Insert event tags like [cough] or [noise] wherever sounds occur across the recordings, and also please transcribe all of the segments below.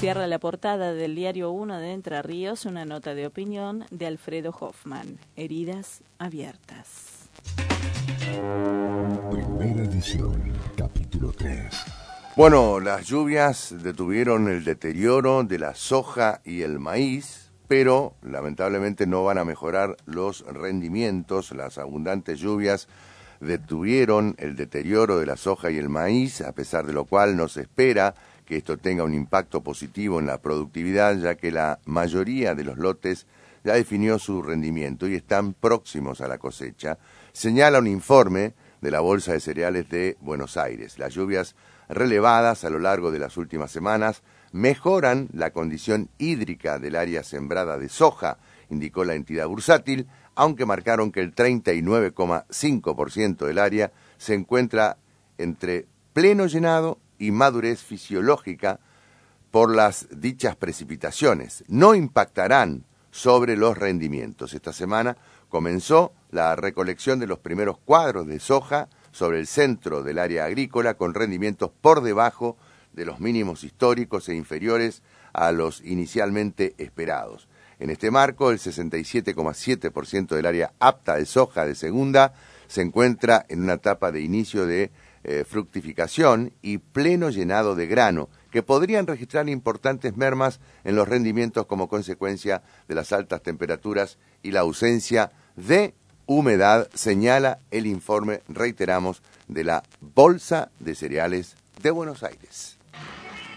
Cierra la portada del diario 1 de Entre Ríos una nota de opinión de Alfredo Hoffman, Heridas abiertas. Primera edición, capítulo 3. Bueno, las lluvias detuvieron el deterioro de la soja y el maíz, pero lamentablemente no van a mejorar los rendimientos. Las abundantes lluvias detuvieron el deterioro de la soja y el maíz, a pesar de lo cual no se espera que esto tenga un impacto positivo en la productividad, ya que la mayoría de los lotes ya definió su rendimiento y están próximos a la cosecha, señala un informe de la Bolsa de Cereales de Buenos Aires. Las lluvias relevadas a lo largo de las últimas semanas mejoran la condición hídrica del área sembrada de soja, indicó la entidad bursátil, aunque marcaron que el 39,5% del área se encuentra entre pleno llenado y madurez fisiológica por las dichas precipitaciones. No impactarán sobre los rendimientos. Esta semana comenzó la recolección de los primeros cuadros de soja sobre el centro del área agrícola con rendimientos por debajo de los mínimos históricos e inferiores a los inicialmente esperados. En este marco, el 67,7% del área apta de soja de segunda se encuentra en una etapa de inicio de eh, fructificación y pleno llenado de grano, que podrían registrar importantes mermas en los rendimientos como consecuencia de las altas temperaturas y la ausencia de humedad, señala el informe, reiteramos, de la Bolsa de Cereales de Buenos Aires.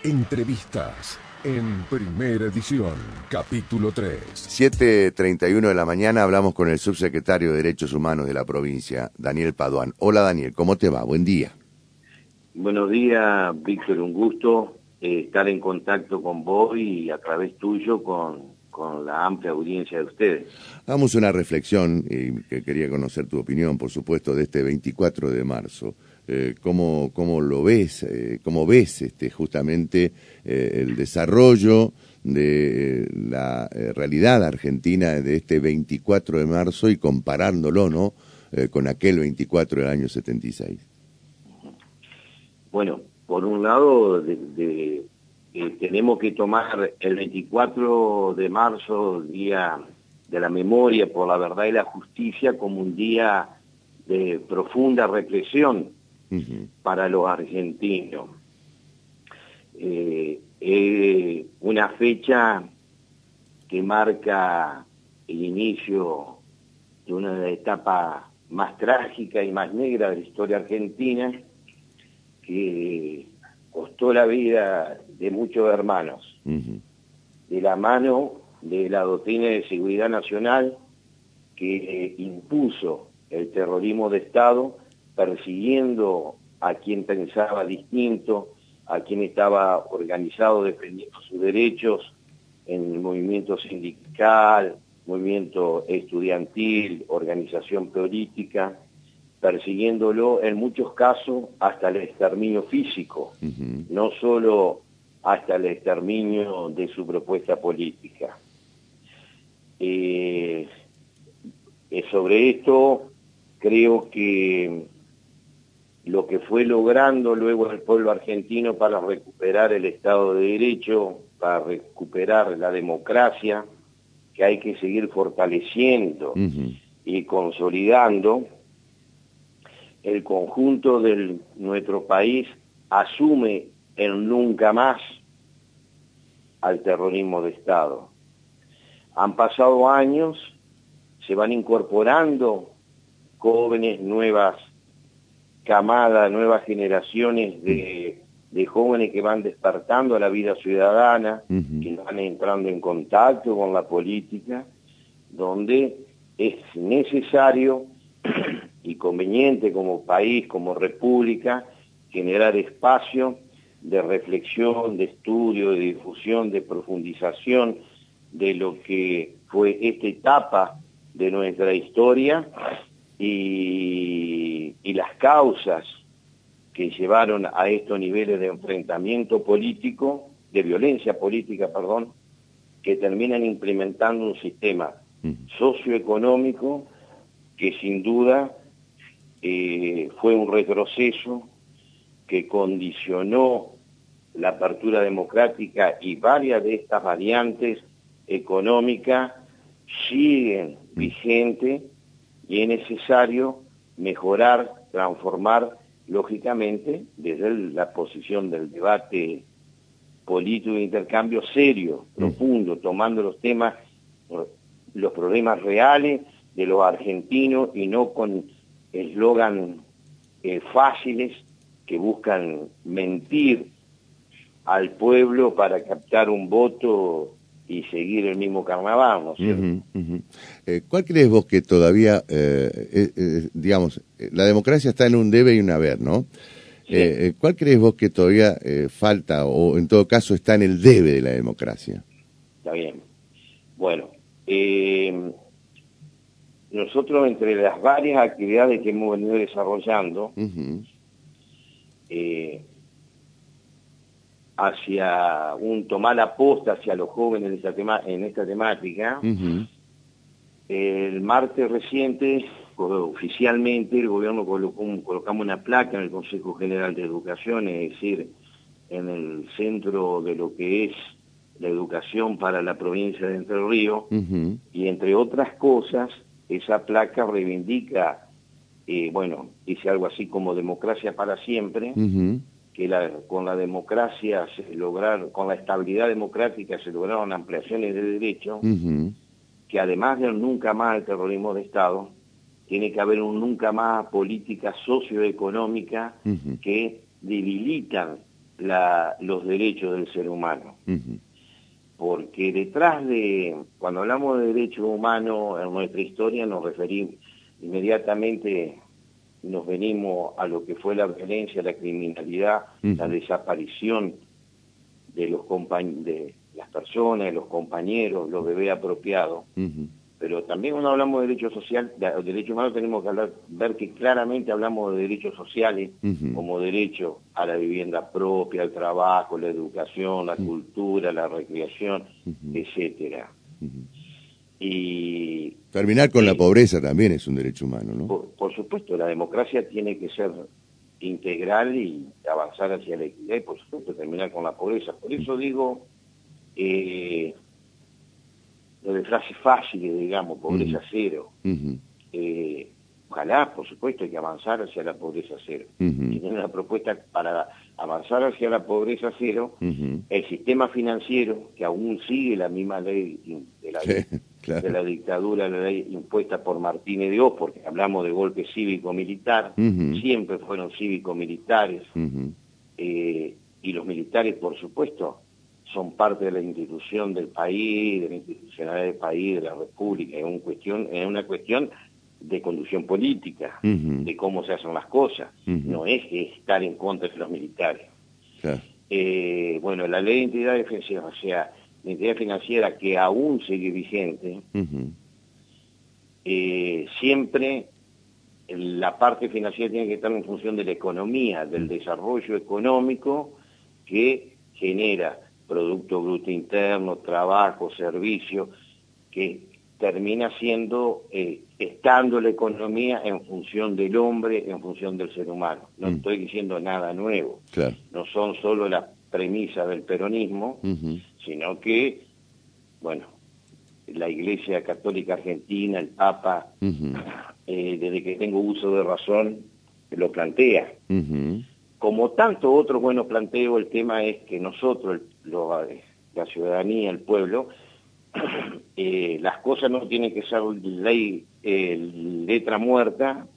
Entrevistas en primera edición, capítulo 3. 7.31 de la mañana hablamos con el subsecretario de Derechos Humanos de la provincia, Daniel Paduán. Hola Daniel, ¿cómo te va? Buen día. Buenos días, Víctor, un gusto eh, estar en contacto con vos y a través tuyo con, con la amplia audiencia de ustedes. Hagamos una reflexión, y que quería conocer tu opinión, por supuesto, de este 24 de marzo. Eh, ¿cómo, ¿Cómo lo ves? Eh, ¿Cómo ves este, justamente eh, el desarrollo de la realidad argentina de este 24 de marzo y comparándolo ¿no? con aquel 24 del año 76? Bueno, por un lado, de, tenemos que tomar el 24 de marzo, Día de la Memoria por la Verdad y la Justicia, como un día de profunda represión para los argentinos. Eh, es una fecha que marca el inicio de una etapa más trágica y más negra de la historia argentina, que costó la vida de muchos hermanos, de la mano de la doctrina de seguridad nacional que impuso el terrorismo de Estado persiguiendo a quien pensaba distinto, a quien estaba organizado defendiendo sus derechos en el movimiento sindical, movimiento estudiantil, organización política, persiguiéndolo en muchos casos hasta el exterminio físico, no solo hasta el exterminio de su propuesta política. Eh, eh, sobre esto creo que lo que fue logrando luego el pueblo argentino para recuperar el Estado de Derecho, para recuperar la democracia, que hay que seguir fortaleciendo y consolidando, el conjunto de nuestro país asume el nunca más al terrorismo de Estado. Han pasado años, se van incorporando jóvenes nuevas camada, nuevas generaciones de, jóvenes que van despertando a la vida ciudadana, que van entrando en contacto con la política, donde es necesario [clears throat] y conveniente como país, como república, generar espacio de reflexión, de estudio, de difusión, de profundización de lo que fue esta etapa de nuestra historia. Y, las causas que llevaron a estos niveles de enfrentamiento político, de violencia política, perdón, que terminan implementando un sistema socioeconómico que sin duda eh, fue un retroceso que condicionó la apertura democrática y varias de estas variantes económicas siguen vigentes y es necesario mejorar, transformar, lógicamente, desde la posición del debate político de intercambio serio, profundo, tomando los temas, los problemas reales de los argentinos y no con eslogan eh, fáciles que buscan mentir al pueblo para captar un voto y seguir el mismo carnaval, ¿no eh, ¿Cuál crees vos que todavía, eh, digamos, la democracia está en un debe y un haber, ¿no? ¿Cuál crees vos que todavía falta o en todo caso está en el debe de la democracia? Está bien. Bueno, nosotros entre las varias actividades que hemos venido desarrollando, eh, hacia un tomar la posta hacia los jóvenes en esta, tema, en esta temática, el martes reciente, oficialmente, el gobierno colocó colocamos una placa en el Consejo General de Educación, es decir, en el centro de lo que es la educación para la provincia de Entre Ríos, y entre otras cosas, esa placa reivindica, eh, bueno, dice algo así como democracia para siempre, que la, con la democracia se lograron, con la estabilidad democrática se lograron ampliaciones de derechos, que además del nunca más el terrorismo de Estado, tiene que haber un nunca más política socioeconómica que debilitan la, los derechos del ser humano. Porque detrás de, cuando hablamos de derechos humanos en nuestra historia nos referimos inmediatamente, nos venimos a lo que fue la violencia, la criminalidad, la desaparición de los de las personas, de los compañeros, los bebés apropiados. Pero también cuando hablamos de derechos sociales, de derechos humanos tenemos que hablar, ver que claramente hablamos de derechos sociales como derecho a la vivienda propia, al trabajo, la educación, la cultura, la recreación, etcétera. Y terminar con la pobreza también es un derecho humano, ¿no? Por, supuesto, la democracia tiene que ser integral y avanzar hacia la equidad y por supuesto terminar con la pobreza. Por eso digo, eh, lo de frases fáciles, digamos, pobreza cero. Eh, ojalá, por supuesto, hay que avanzar hacia la pobreza cero. Uh una propuesta para avanzar hacia la pobreza cero, el sistema financiero, que aún sigue la misma ley de la, de la dictadura, la ley impuesta por Martínez de Oz, porque hablamos de golpe cívico-militar, siempre fueron cívico-militares, eh, y los militares, por supuesto, son parte de la institución del país, de la institucionalidad del país, de la república, es, un cuestión, es una cuestión de conducción política, de cómo se hacen las cosas, no es estar en contra de los militares. Eh, bueno, la ley de entidad financiera, o sea, la entidad financiera que aún sigue vigente, eh, siempre la parte financiera tiene que estar en función de la economía, del desarrollo económico que genera Producto Bruto Interno, trabajo, servicio, que termina siendo, eh, estando la economía en función del hombre, en función del ser humano. No mm. estoy diciendo nada nuevo. No son solo las premisas del peronismo, sino que, bueno, la Iglesia Católica Argentina, el Papa, [laughs] eh, desde que tengo uso de razón, lo plantea como tanto otros buenos planteos, el tema es que nosotros, la ciudadanía, el pueblo, [coughs] eh, las cosas no tienen que ser ley, eh, letra muerta,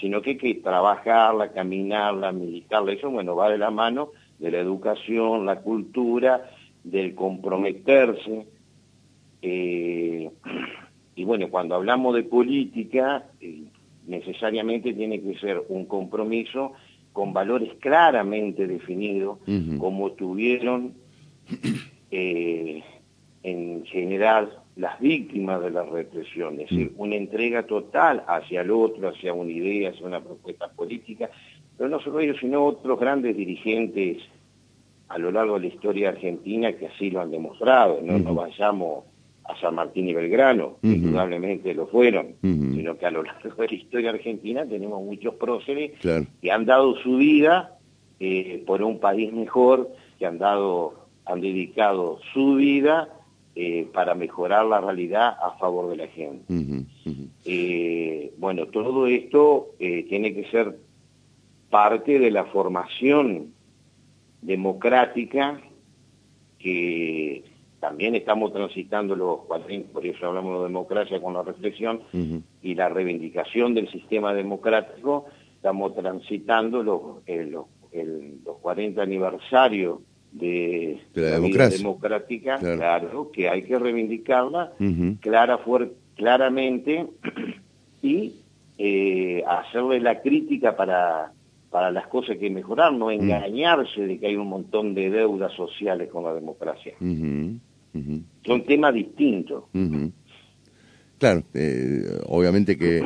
sino que hay que trabajarla, caminarla, militarla. Eso, bueno, va de la mano de la educación, la cultura, del comprometerse. Eh, [coughs] y bueno, cuando hablamos de política, necesariamente tiene que ser un compromiso con valores claramente definidos, como tuvieron [coughs] eh, en general las víctimas de la represión, es decir, una entrega total hacia el otro, hacia una idea, hacia una propuesta política, pero no solo ellos, sino otros grandes dirigentes a lo largo de la historia argentina que así lo han demostrado, no nos vayamos a San Martín y Belgrano, indudablemente lo fueron, sino que a lo largo de la historia argentina tenemos muchos próceres que han dado su vida eh, por un país mejor que han dado, han dedicado su vida eh, para mejorar la realidad a favor de la gente. Eh, bueno, todo esto eh, tiene que ser parte de la formación democrática que también estamos transitando los 40, por eso hablamos de democracia con la reflexión y la reivindicación del sistema democrático, estamos transitando los, los, los 40 aniversarios de, la, democracia. democrática, claro. que hay que reivindicarla clara, claramente [clears throat] y eh, hacerle la crítica para, para las cosas que mejorar, no engañarse de que hay un montón de deudas sociales con la democracia. Son temas distintos. Claro, eh, obviamente que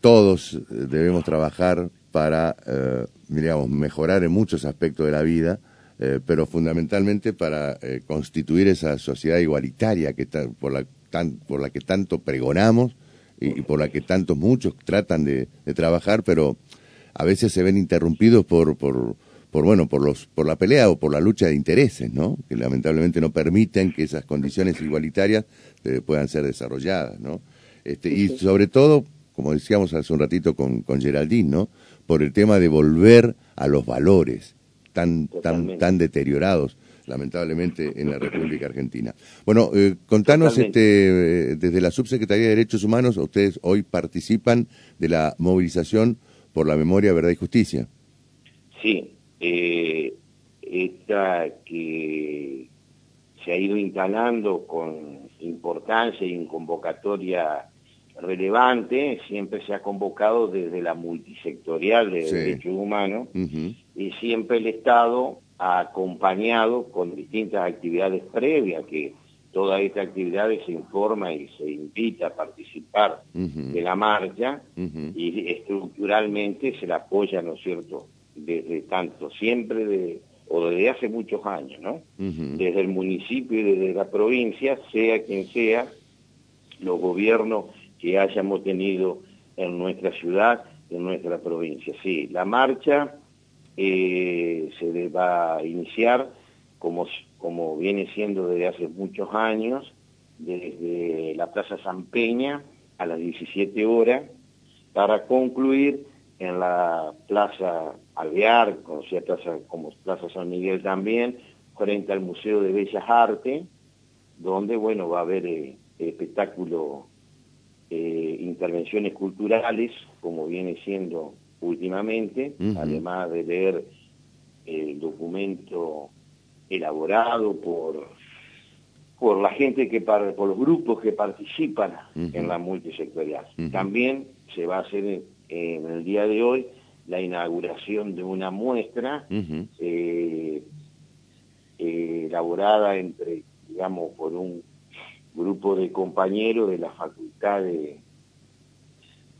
todos debemos trabajar para, eh, digamos, mejorar en muchos aspectos de la vida, eh, pero fundamentalmente para eh, constituir esa sociedad igualitaria que por, la, por la que tanto pregonamos y, por la que tantos muchos tratan de, trabajar, pero a veces se ven interrumpidos por, por, por, bueno, por, los, por la pelea o por la lucha de intereses, ¿no? que lamentablemente no permiten que esas condiciones igualitarias eh, puedan ser desarrolladas. ¿no? Este, y sobre todo, como decíamos hace un ratito con, con Geraldine, ¿no? por el tema de volver a los valores tan, tan, tan deteriorados lamentablemente en la República Argentina. Bueno, eh, contanos este, eh, desde la Subsecretaría de Derechos Humanos, ustedes hoy participan de la movilización por la memoria, verdad y justicia. Sí, eh, esta que se ha ido instalando con importancia y en convocatoria relevante, siempre se ha convocado desde la multisectorial de derechos humanos y siempre el Estado ha acompañado con distintas actividades previas, que todas estas actividades se informa y se invita a participar de la marcha y estructuralmente se la apoya, ¿no es cierto?, desde tanto, siempre de, o desde hace muchos años, ¿no? Desde el municipio y desde la provincia, sea quien sea, los gobiernos que hayamos tenido en nuestra ciudad, en nuestra provincia. Sí, la marcha eh, se va a iniciar como, como viene siendo desde hace muchos años, desde la Plaza San Peña a las 17 horas, para concluir en la Plaza Alvear, conocida plaza, como Plaza San Miguel también, frente al Museo de Bellas Artes, donde, bueno, va a haber eh, espectáculo, eh, intervenciones culturales, como viene siendo últimamente, además de leer el documento elaborado por, por la gente que por los grupos que participan en la multisectorial. También se va a hacer en, el día de hoy la inauguración de una muestra eh, eh, elaborada entre, digamos, por un grupo de compañeros de la Facultad de,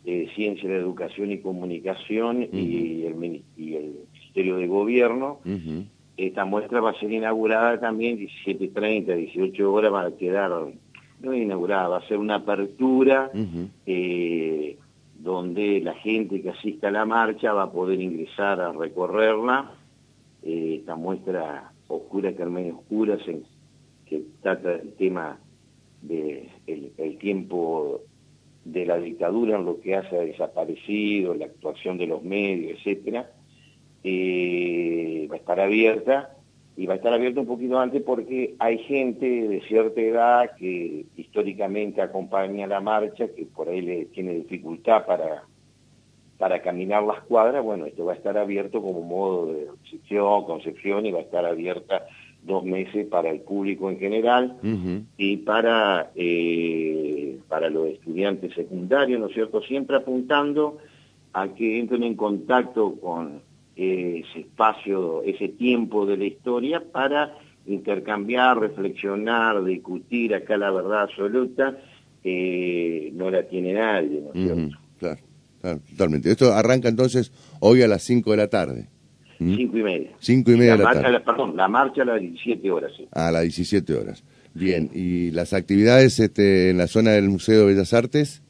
de Ciencia, de Educación y Comunicación y, el, Ministerio de Gobierno. Esta muestra va a ser inaugurada también 17.30, 18 horas, va a quedar, no inaugurada, va a ser una apertura eh, donde la gente que asista a la marcha va a poder ingresar a recorrerla. Eh, esta muestra oscura, Carmen Oscura, que trata el tema de el tiempo de la dictadura en lo que hace a desaparecido, la actuación de los medios, etcétera, eh, va a estar abierta y va a estar abierta un poquito antes porque hay gente de cierta edad que históricamente acompaña la marcha, que por ahí le tiene dificultad para, para caminar las cuadras, bueno, esto va a estar abierto como modo de recepción, concepción y va a estar abierta dos meses para el público en general y para, eh, para los estudiantes secundarios, ¿no es cierto? Siempre apuntando a que entren en contacto con ese espacio, ese tiempo de la historia para intercambiar, reflexionar, discutir, acá la verdad absoluta eh, no la tiene nadie, ¿no es cierto? Claro, claro, totalmente. Esto arranca entonces hoy a las 5 de la tarde. ¿Mm? Cinco y media. Cinco y media la, la marcha, perdón, la marcha a las 17 horas, sí. A las 17 horas. Bien, ¿y las actividades este, en la zona del Museo de Bellas Artes?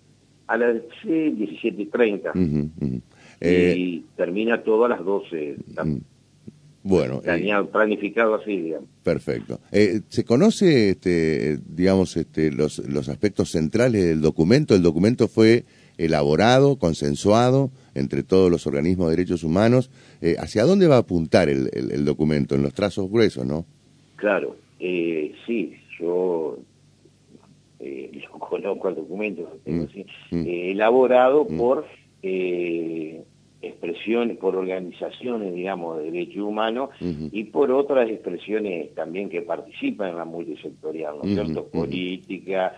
A las sí, 17.30. y eh, termina todo a las 12. Bueno, planeado, planificado así, digamos. Perfecto. Eh, ¿Se conoce, este, digamos, este, los, los aspectos centrales del documento? El documento fue elaborado, consensuado entre todos los organismos de derechos humanos. Eh, ¿Hacia dónde va a apuntar el, el, documento? En los trazos gruesos, ¿no? Claro, eh, sí, yo eh, [laughs] lo conozco al documento, mm, mm. elaborado mm. por expresiones, por organizaciones, digamos, de derechos humanos y por otras expresiones también que participan en la multisectorial, ¿no es cierto? Política,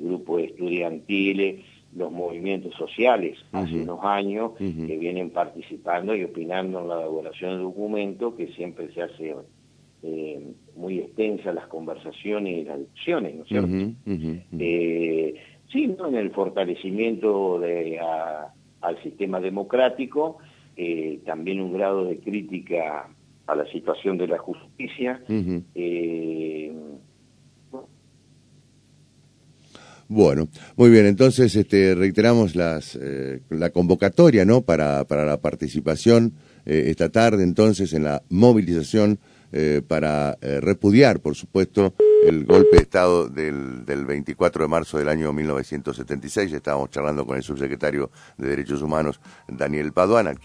grupos estudiantiles, los movimientos sociales. Hace unos años que vienen participando y opinando en la elaboración del documento, que siempre se hace eh, muy extensa las conversaciones y las discusiones, ¿no es cierto? Eh, sí, en el fortalecimiento de, al sistema democrático, eh, también un grado de crítica a la situación de la justicia, Bueno, muy bien, entonces este, reiteramos las, eh, la convocatoria ¿no? para, para la participación eh, esta tarde entonces en la movilización eh, para repudiar, por supuesto, el golpe de Estado del, del 24 de marzo del año 1976. Estábamos charlando con el subsecretario de Derechos Humanos, Daniel Paduana, quien